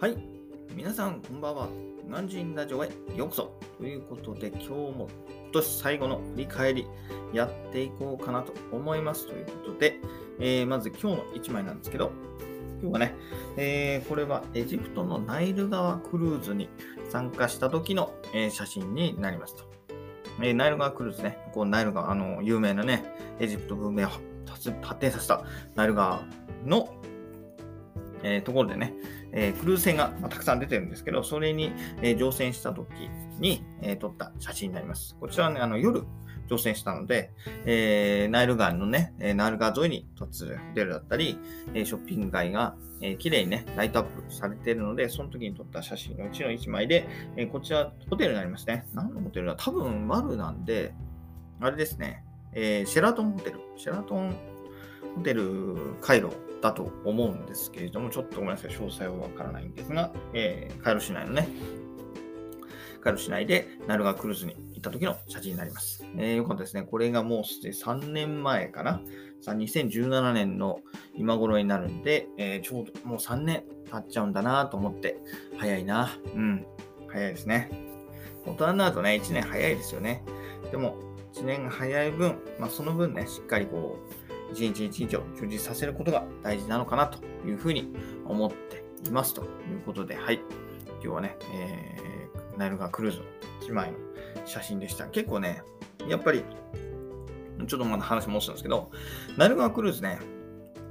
はい。皆さん、こんばんは。南人ラジオへようこそ。ということで、今日も今年最後の振り返りやっていこうかなと思います。ということで、えー、まず今日の1枚なんですけど、今日はね、えー、これはエジプトのナイル川クルーズに参加した時の、えー、写真になりますと。えナイル川クルーズね、こうナイル川、あの、有名なね、エジプト文明を発展させたナイル川の、え、ところでね、えー、クルーズ船が、まあ、たくさん出てるんですけど、それに、えー、乗船した時に、えー、撮った写真になります。こちらはね、あの夜乗船したので、えナイル川のね、えナイル川沿いに突出るだったり、えショッピング街が、えー、綺麗にね、ライトアップされているので、その時に撮った写真のうちの1枚で、えこちらホテルになりますね。何のホテルだ？多分丸なんで、あれですね、えシェラトンホテル。シェラトンホテルカイロだと思うんですけれども、ちょっとごめんなさい、詳細はわからないんですが、えー、カイロ市内のね、カイロ市内でナルガクルーズに行った時の写真になります。えー、よかったですね。これがもうすでに3年前かな。さ2017年の今頃になるんで、えー、ちょうどもう3年経っちゃうんだなと思って、早いな。うん、早いですね。大人になるとね、1年早いですよね。でも、1年早い分、まあ、その分ね、しっかりこう、一日一日を充実させることが大事なのかなというふうに思っていますということで、はい。今日はね、えー、ナイル川クルーズの1枚の写真でした。結構ね、やっぱり、ちょっとまだ話戻したんですけど、ナイル川クルーズね、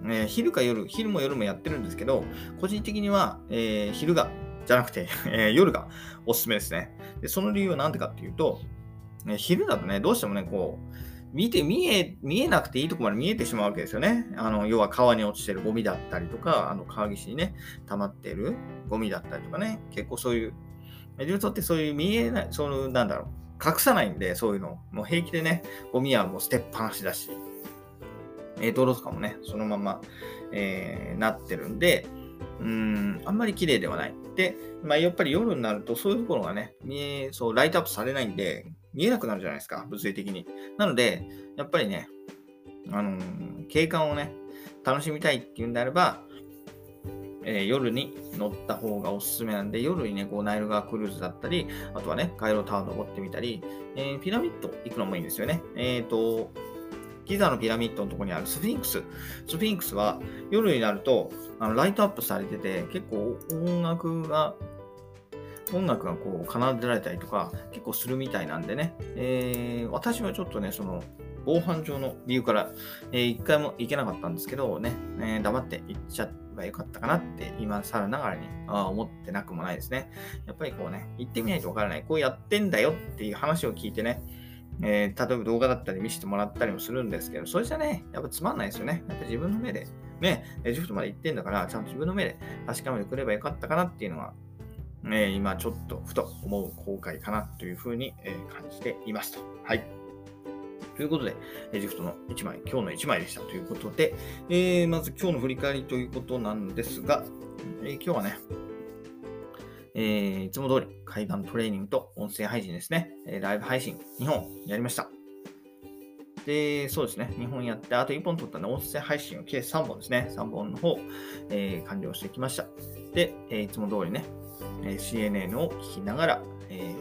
えー、昼か夜、昼も夜もやってるんですけど、個人的には、えー、昼が、じゃなくて、えー、夜がおすすめですね。でその理由は何でかっていうと、え昼だとね、どうしてもね、こう、見て見え、見えなくていいとこまで見えてしまうわけですよね。あの、要は川に落ちてるゴミだったりとか、あの、川岸にね、溜まってるゴミだったりとかね、結構そういう、エジプトってそういう見えない、その、なんだろう、隠さないんで、そういうの。もう平気でね、ゴミはもう捨てっぱなしだし、えー、道路とかもね、そのまま、えー、なってるんで、うん、あんまり綺麗ではない。で、まあ、やっぱり夜になると、そういうところがね、見え、そう、ライトアップされないんで、見えなくなるじゃないですか、物理的に。なので、やっぱりね、あのー、景観をね、楽しみたいっていうんであれば、えー、夜に乗った方がおすすめなんで、夜にね、こうナイル川クルーズだったり、あとはね、カイロタワー登ってみたり、えー、ピラミッド行くのもいいんですよね。えっ、ー、と、ギザのピラミッドのところにあるスフィンクス。スフィンクスは夜になるとあのライトアップされてて、結構音楽が音楽がこう奏でられたりとか結構するみたいなんでね、えー、私はちょっとね、その防犯上の理由から、えー、一回も行けなかったんですけどね、えー、黙って行っちゃえばよかったかなって今更ながらにあ思ってなくもないですね。やっぱりこうね、行ってみないとわからない。こうやってんだよっていう話を聞いてね、えー、例えば動画だったり見せてもらったりもするんですけど、それじゃね、やっぱつまんないですよね。やっぱ自分の目で、ね、エジプトまで行ってんだから、ちゃんと自分の目で確かめてくればよかったかなっていうのはえ、今ちょっとふと思う後悔かなというふうに、え、感じていますと。はい。ということで、エジプトの1枚、今日の1枚でしたということで、えー、まず今日の振り返りということなんですが、え今日はね、えー、いつも通り海岸トレーニングと音声配信ですね、えライブ配信2本やりました。で、そうですね、2本やって、あと1本取ったので、音声配信を計3本ですね、3本の方、えー、完了してきました。で、えー、いつも通りね、え CNN を聞きながら、え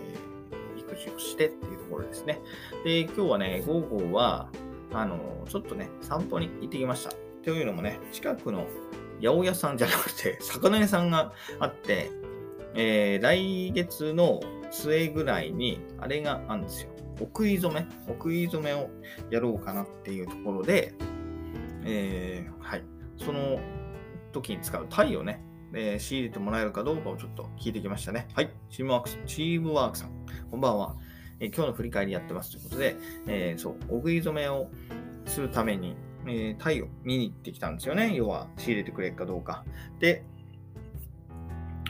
ー、育児をしてっていうところですね。で、今日はね、午後は、あの、ちょっとね、散歩に行ってきました。というのもね、近くの八百屋さんじゃなくて、魚屋さんがあって、えー、来月の末ぐらいに、あれがあるんですよ。お食い染めお食い染めをやろうかなっていうところで、えー、はい。その時に使うタイをね、えー、仕入れてもらえるかどうかをちょっと聞いてきましたね。はい。チームワークス、チームワークさん、こんばんは。えー、今日の振り返りやってますということで、えー、そう、お食い染めをするために、えー、タイを見に行ってきたんですよね。要は、仕入れてくれるかどうか。で、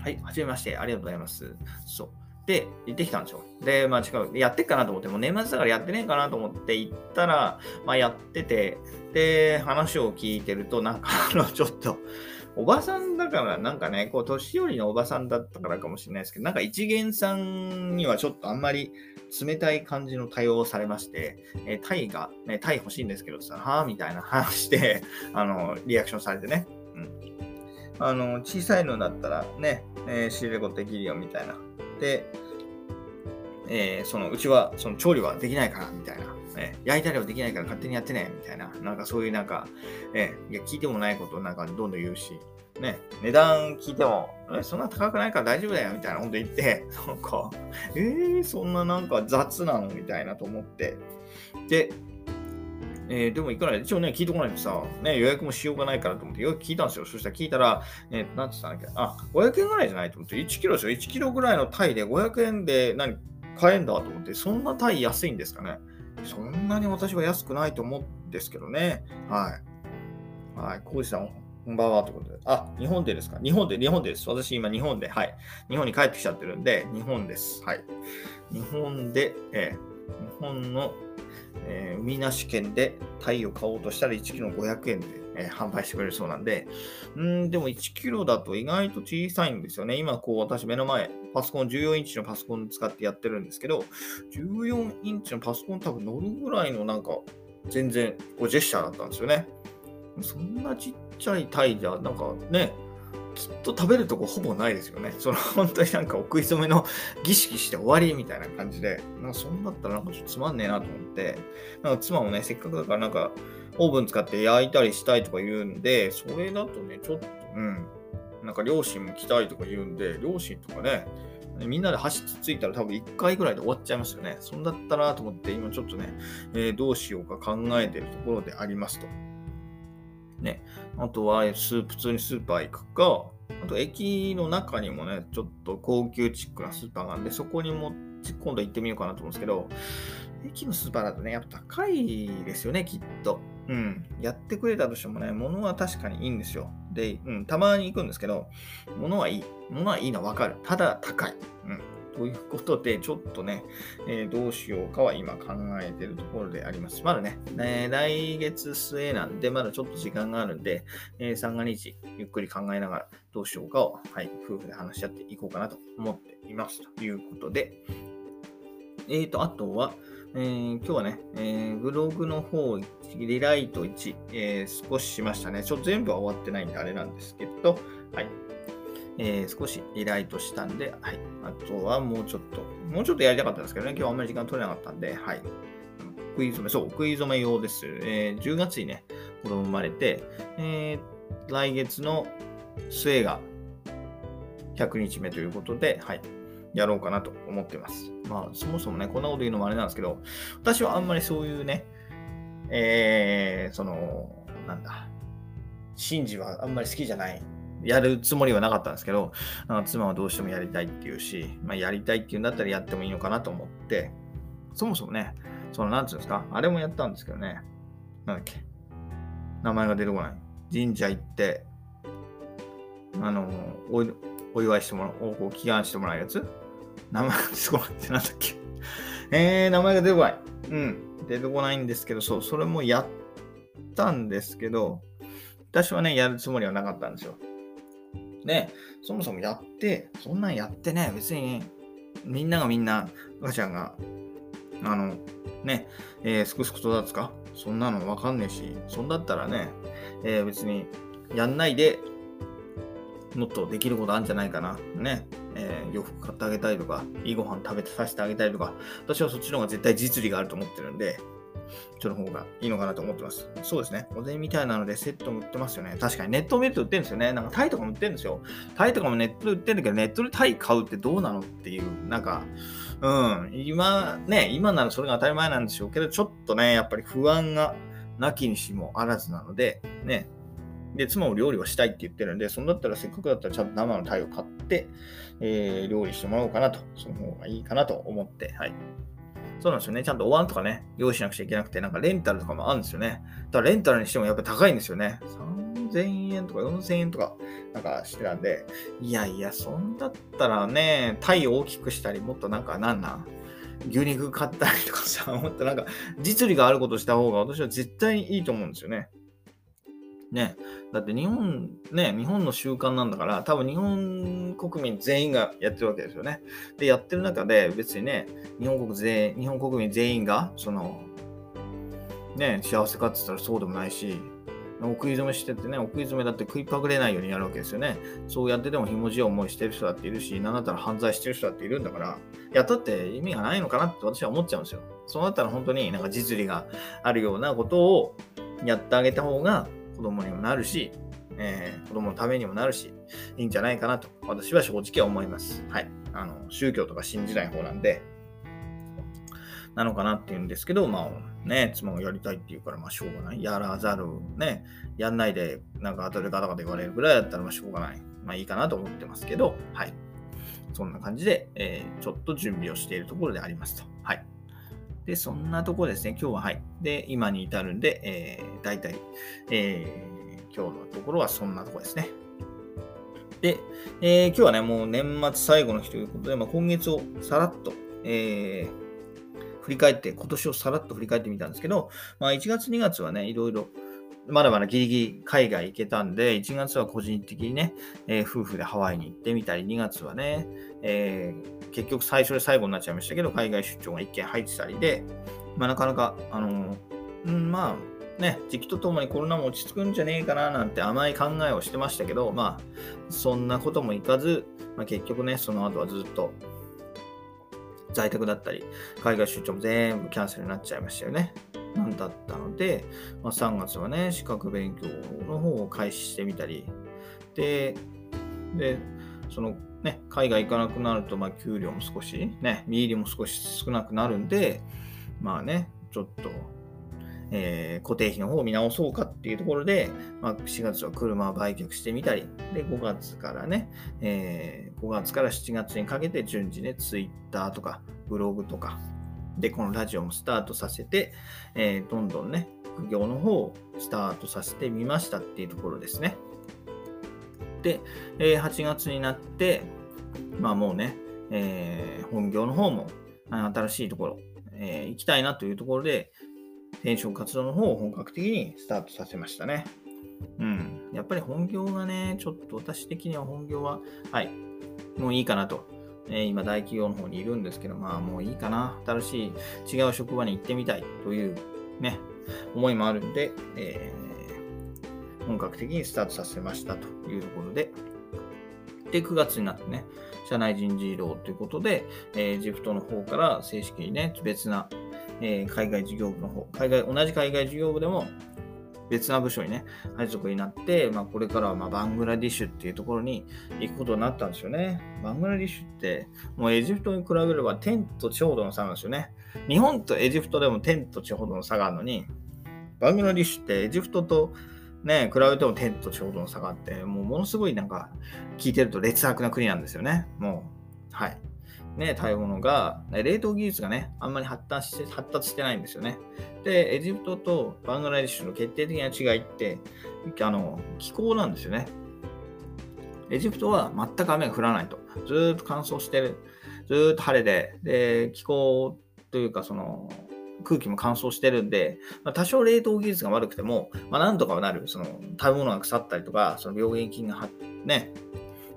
はい、はじめまして、ありがとうございます。そう。で、行ってきたんですよ。で、まあ違う、やってっかなと思って、もう年末だからやってねえかなと思って行ったら、まあやってて、で、話を聞いてると、なんかあの、ちょっと、おばさんだから、なんかね、こう、年寄りのおばさんだったからかもしれないですけど、なんか一元さんにはちょっとあんまり冷たい感じの対応をされまして、えー、タイが、ね、タイ欲しいんですけどさ、はぁみたいな話で、あの、リアクションされてね。うん。あの、小さいのだったらね、えー、仕入れことできるよみたいな。で、えー、そのうちはその調理はできないからみたいな、えー、焼いたりはできないから勝手にやってね。みたいな、なんかそういうなんか、えー、いや聞いてもないことをなんかどんどん言うし、ね、値段聞いても、えそんな高くないから大丈夫だよ。みたいなこと言って、なんか、えー、そんななんか雑なの？みたいなと思って、で、えー、でもいくら一応ね、聞いてこないとさ、ね、予約もしようがないからと思って、よく聞いたんですよ。そしたら聞いたら、えー、なんて言ったんだっけ、あ、500円ぐらいじゃないと思って、1キロですよ。1キロぐらいのタイで500円で何、買えんだと思って、そんなタイ安いんですかね？そんなに私は安くないと思うんですけどね。はい。はい。コウジさん、こんばんはということで。あ、日本でですか？日本で、日本です。私今日本で、はい。日本に帰ってきちゃってるんで、日本です。はい。日本で、えー、日本のえー、海なし県でタイを買おうとしたら1キロ500円で、え、販売してくれるそうなんで、うんでも1キロだと意外と小さいんですよね。今、こう私目の前、パソコン、14インチのパソコン使ってやってるんですけど、14インチのパソコン多分乗るぐらいのなんか、全然こうジェスチャーだったんですよね。そんなちっちゃいタイじゃ、なんかね、きっと食べるとこほぼないですよね。その本当になんかお食い初めの儀式して終わりみたいな感じで、なんかそんだったらなんかちょっとつまんねえなと思って、なんか妻もね、せっかくだからなんかオーブン使って焼いたりしたいとか言うんで、それだとね、ちょっと、うん、なんか両親も来たいとか言うんで、両親とかね、みんなで箸つついたら多分1回ぐらいで終わっちゃいますよね。そんだったらと思って、今ちょっとね、えー、どうしようか考えてるところでありますと。ね。あとは、スープ、普通にスーパー行くか、あと駅の中にもね、ちょっと高級チックなスーパーがあるんで、そこにも今度行ってみようかなと思うんですけど、駅のスーパーだとね、やっぱ高いですよね、きっと。うん。やってくれたとしてもね、物は確かにいいんですよ。で、うん、たまに行くんですけど、物はいい。物はいいのはわかる。ただ高い。うん。ということで、ちょっとね、えー、どうしようかは今考えてるところであります。まだね、え来月末なんで、まだちょっと時間があるんで、えー、三が日、ゆっくり考えながらどうしようかを、はい、夫婦で話し合っていこうかなと思っています。ということで、えーと、あとは、えー、今日はね、えー、ブログの方、リライト1、えー、少ししましたね。ちょっと全部は終わってないんであれなんですけど、はい。えー、少しリライトしたんで、はい。あとはもうちょっと、もうちょっとやりたかったんですけどね、今日はあんまり時間取れなかったんで、はい。食い初め、そう、食い初め用です。えー、10月にね、子供生まれて、えー、来月の末が100日目ということで、はい。やろうかなと思ってます。まあ、そもそもね、こんなこと言うのもあれなんですけど、私はあんまりそういうね、えー、その、なんだ、神事はあんまり好きじゃないやるつもりはなかったんですけど、妻はどうしてもやりたいっていうし、まあ、やりたいっていうんだったらやってもいいのかなと思って、そもそもね、その、なんつうんですか、あれもやったんですけどね、なんだっけ、名前が出てこない。神社行って、あの、おお祝いしてもらう、お祈願してもらうやつ名前が出てこないってなんだっけ。えー、名前が出てこない。うん、出てこないんですけど、そう、それもやったんですけど、私はね、やるつもりはなかったんですよ。ね、そもそもやって、そんなんやってね、別にみんながみんな、赤ちゃんが、あの、ね、えー、すくすく育つか？そんなのわかんねえし、そんだったらね、えー、別にやんないでもっとできることあるんじゃないかな。ね。えー、洋服買ってあげたりとか、いいご飯食べてさせてあげたりとか、私はそっちの方が絶対実利があると思ってるんで、その方がいいのかなと思ってます。そうですね。お膳みたいなのでセットも売ってますよね。確かにネットを見ると売ってるんですよね。なんかタイとかも売ってるんですよ。タイとかもネットで売ってるんだけど、ネットでタイ買うってどうなのっていう、なんか、うん、今ね、今ならそれが当たり前なんでしょうけど、ちょっとね、やっぱり不安がなきにしもあらずなので、ね、で、妻も料理をしたいって言ってるんで、そんだったらせっかくだったらちゃんと生の鯛を買って、えー、料理してもらおうかなと、その方がいいかなと思って、はい。そうなんですよね。ちゃんとお椀とかね、用意しなくちゃいけなくて、なんかレンタルとかもあるんですよね。ただレンタルにしてもやっぱ高いんですよね。3000円とか4000円とか、なんかしてたんで、いやいや、そんだったらね、鯛を大きくしたり、もっとなんかなんなん牛肉買ったりとかさ、もっとなんか実利があることした方が私は絶対にいいと思うんですよね。ね。だって日本、ね、日本の習慣なんだから、多分日本国民全員がやってるわけですよね。で、やってる中で別にね、日本国全日本国民全員が、その、ね、幸せかって言ったらそうでもないし、お食い初めしててね、お食い初めだって食いパグれないようにやるわけですよね。そうやってでもひもじい思いしてる人だっているし、なんだったら犯罪してる人だっているんだから、やったって意味がないのかなって私は思っちゃうんですよ。そうなったら本当になんか実利があるようなことをやってあげた方が子供にもなるし、えー、子供のためにもなるし、いいんじゃないかなと私は正直思います。はい。あの、宗教とか信じない方なんで、なのかなっていうんですけど、まあね、妻がやりたいって言うから、まあしょうがない。やらざる、ね、やんないで、なんか後でガタガタ言われるぐらいだったら、まあしょうがない。まあいいかなと思ってますけど、はい。そんな感じで、えー、ちょっと準備をしているところでありますと。はい。で、そんなとこですね、今日ははい。で、今に至るんで、えー、大体、えー、今日のところはそんなとこですね。で、えー、今日はね、もう年末最後の日ということで、まあ、今月をさらっと、えー、振り返って、今年をさらっと振り返ってみたんですけど、まあ、1月、2月はね、いろいろ、まだまだギリギリ海外行けたんで、1月は個人的にね、えー、夫婦でハワイに行ってみたり、2月はね、えー、結局最初で最後になっちゃいましたけど、海外出張が1件入ってたりで、まあ、なかなか、あの、うん、まあ、ね、時期とともにコロナも落ち着くんじゃねえかななんて甘い考えをしてましたけど、まあ、そんなこともいかず、まあ、結局ね、その後はずっと在宅だったり、海外出張も全部キャンセルになっちゃいましたよね。なんだったので、まあ、3月はね、資格勉強の方を開始してみたり、で、で、そのね、海外行かなくなると、まあ、給料も少し、ね、見入りも少し少なくなるんで、まあね、ちょっとえー、固定費の方を見直そうかっていうところで、まあ、4月は車を売却してみたり、で、5月からね、えー、5月から7月にかけて順次ね、Twitter とかブログとか、で、このラジオもスタートさせて、えー、どんどんね、副業の方をスタートさせてみましたっていうところですね。で、えー、8月になって、まあもうね、えー、本業の方も新しいところ、えー、行きたいなというところで、転職活動の方を本格的にスタートさせましたね。うん。やっぱり本業がね、ちょっと私的には本業は、はい、もういいかなと。え、今、大企業の方にいるんですけど、まあもういいかな。新しい違う職場に行ってみたい。というね、思いもあるんで、えー、本格的にスタートさせました。というところで、で、9月になってね、社内人事異動ということで、えー、ジフトの方から正式にね、別なえー、海外事業部の方、海外、同じ海外事業部でも別な部署にね、配属になって、まあ、これからはまバングラディッシュっていうところに行くことになったんですよね。バングラディッシュって、もうエジプトに比べれば天と地ほどの差なんですよね。日本とエジプトでも天と地ほどの差があるのに、バングラディッシュってエジプトとね、比べても天と地ほどの差があって、もうものすごいなんか聞いてると劣悪な国なんですよね。もう、はい。ね、食べ物が、冷凍技術がね、あんまり発達して発達してないんですよね。で、エジプトとバングラデシュの決定的な違いって、あの気候なんですよね。エジプトは全く雨が降らないと。ずっと乾燥してる。ずっと晴れで、で、気候というか、その、空気も乾燥してるんで、まあ、多少冷凍技術が悪くても、まあ、なんとかはなる。その、食べ物が腐ったりとか、その病原菌がね、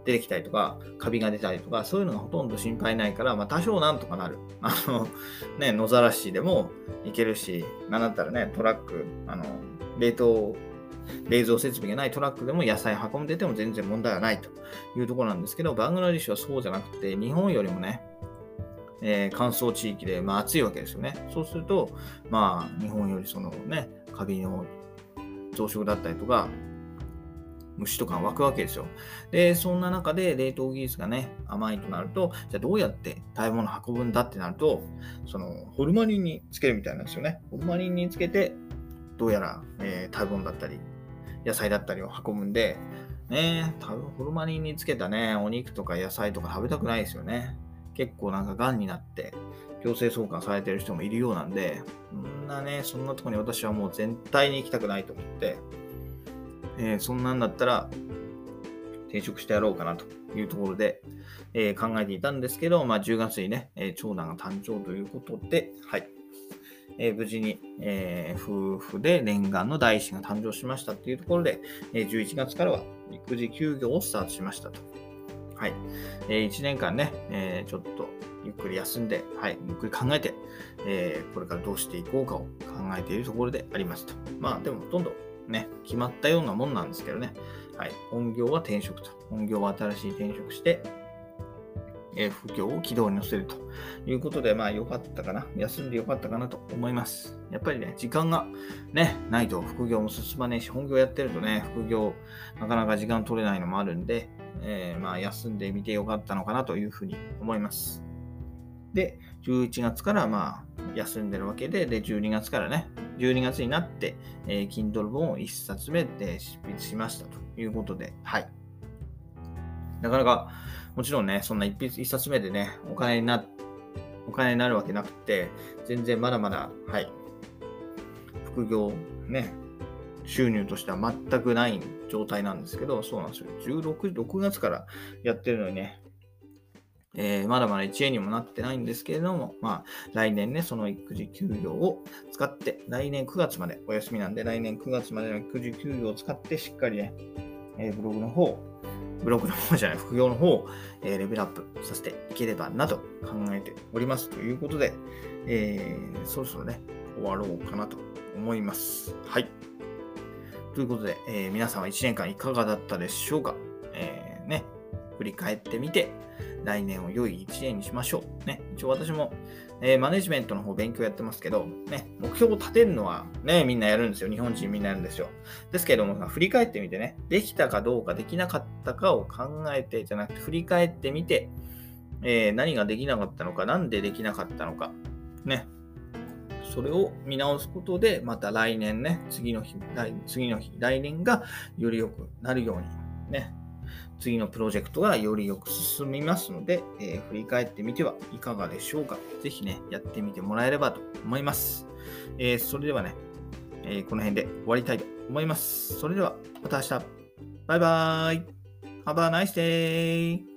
出てきたりとか、カビが出たりとか、そういうのがほとんど心配ないから、まあ、多少なんとかなる。あの、ね、野ざらしでもいけるし、なんだったらね、トラック、あの、冷凍、冷蔵設備がないトラックでも野菜運んでても全然問題はないというところなんですけど、バングラディッシュはそうじゃなくて、日本よりもね、えー、乾燥地域で、まあ、暑いわけですよね。そうすると、まあ、日本よりそのね、カビの増殖だったりとか、虫とか湧くわけですよ。で、そんな中で冷凍技術がね、甘いとなると、じゃあどうやって食べ物運ぶんだってなると、そのホルマリンにつけるみたいなんですよね。ホルマリンにつけて、どうやら、えー、食べ物だったり、野菜だったりを運ぶんで、ね、ホルマリンにつけたね、お肉とか野菜とか食べたくないですよね。結構なんか癌になって強制送還されてる人もいるようなんで、そんなね、そんなとこに私はもう全体に行きたくないと思って、えー、そんなんだったら転職してやろうかなというところで、えー、考えていたんですけど、まあ、10月にね、えー、長男が誕生ということで、はい。えー、無事に、え夫婦で念願の第一子が誕生しましたというところで、え11月からは育児休業をスタートしましたと。はい。え1年間ね、えちょっとゆっくり休んで、はい、ゆっくり考えて、えこれからどうしていこうかを考えているところでありますと。まあ、でもほとんどね、決まったようなもんなんですけどね。はい。本業は転職と。本業は新しい転職して、えー、副業を軌道に乗せるということで、まあ良かったかな。休んで良かったかなと思います。やっぱりね、時間がね、ないと副業も進まねえし、本業やってるとね、副業なかなか時間取れないのもあるんで、えー、まあ休んでみて良かったのかなというふうに思います。で、11月からまあ休んでるわけで、で、12月からね、12月になって、えー、Kindle 本を1冊目で執筆しましたということで、はい。なかなか、もちろんね、そんな一筆一冊目でね、お金にな、お金になるわけなくて、全然まだまだ、はい、副業、ね、収入としては全くない状態なんですけど、そうなんですよ。16、6月からやってるのにね、えー、まだまだ1円にもなってないんですけれども、まあ、来年ね、その育児休業を使って、来年9月までお休みなんで、来年9月までの育児休業を使って、しっかりね、えー、ブログの方、ブログの方じゃない、副業の方を、えー、レベルアップさせていければなと考えております。ということで、えー、そろそろね、終わろうかなと思います。はい。ということで、え、皆さんは1年間いかがだったでしょうか、振り返ってみて、来年を良い1年にしましょう。ね、一応私も、えー、マネジメントの方勉強やってますけど、ね、目標を立てるのはね、みんなやるんですよ。日本人みんなやるんですよ。ですけども、振り返ってみてね、できたかどうかできなかったかを考えてじゃなくて、振り返ってみて、えー、何ができなかったのか、なんでできなかったのか、ね、それを見直すことで、また来年ね、次の日、次の日、来年がより良くなるように、ね、次のプロジェクトがよりよく進みますので、えー、振り返ってみてはいかがでしょうか。ぜひね、やってみてもらえればと思います。えー、それではね、えー、この辺で終わりたいと思います。それでは、また明日。バイバーイ。Have a nice day!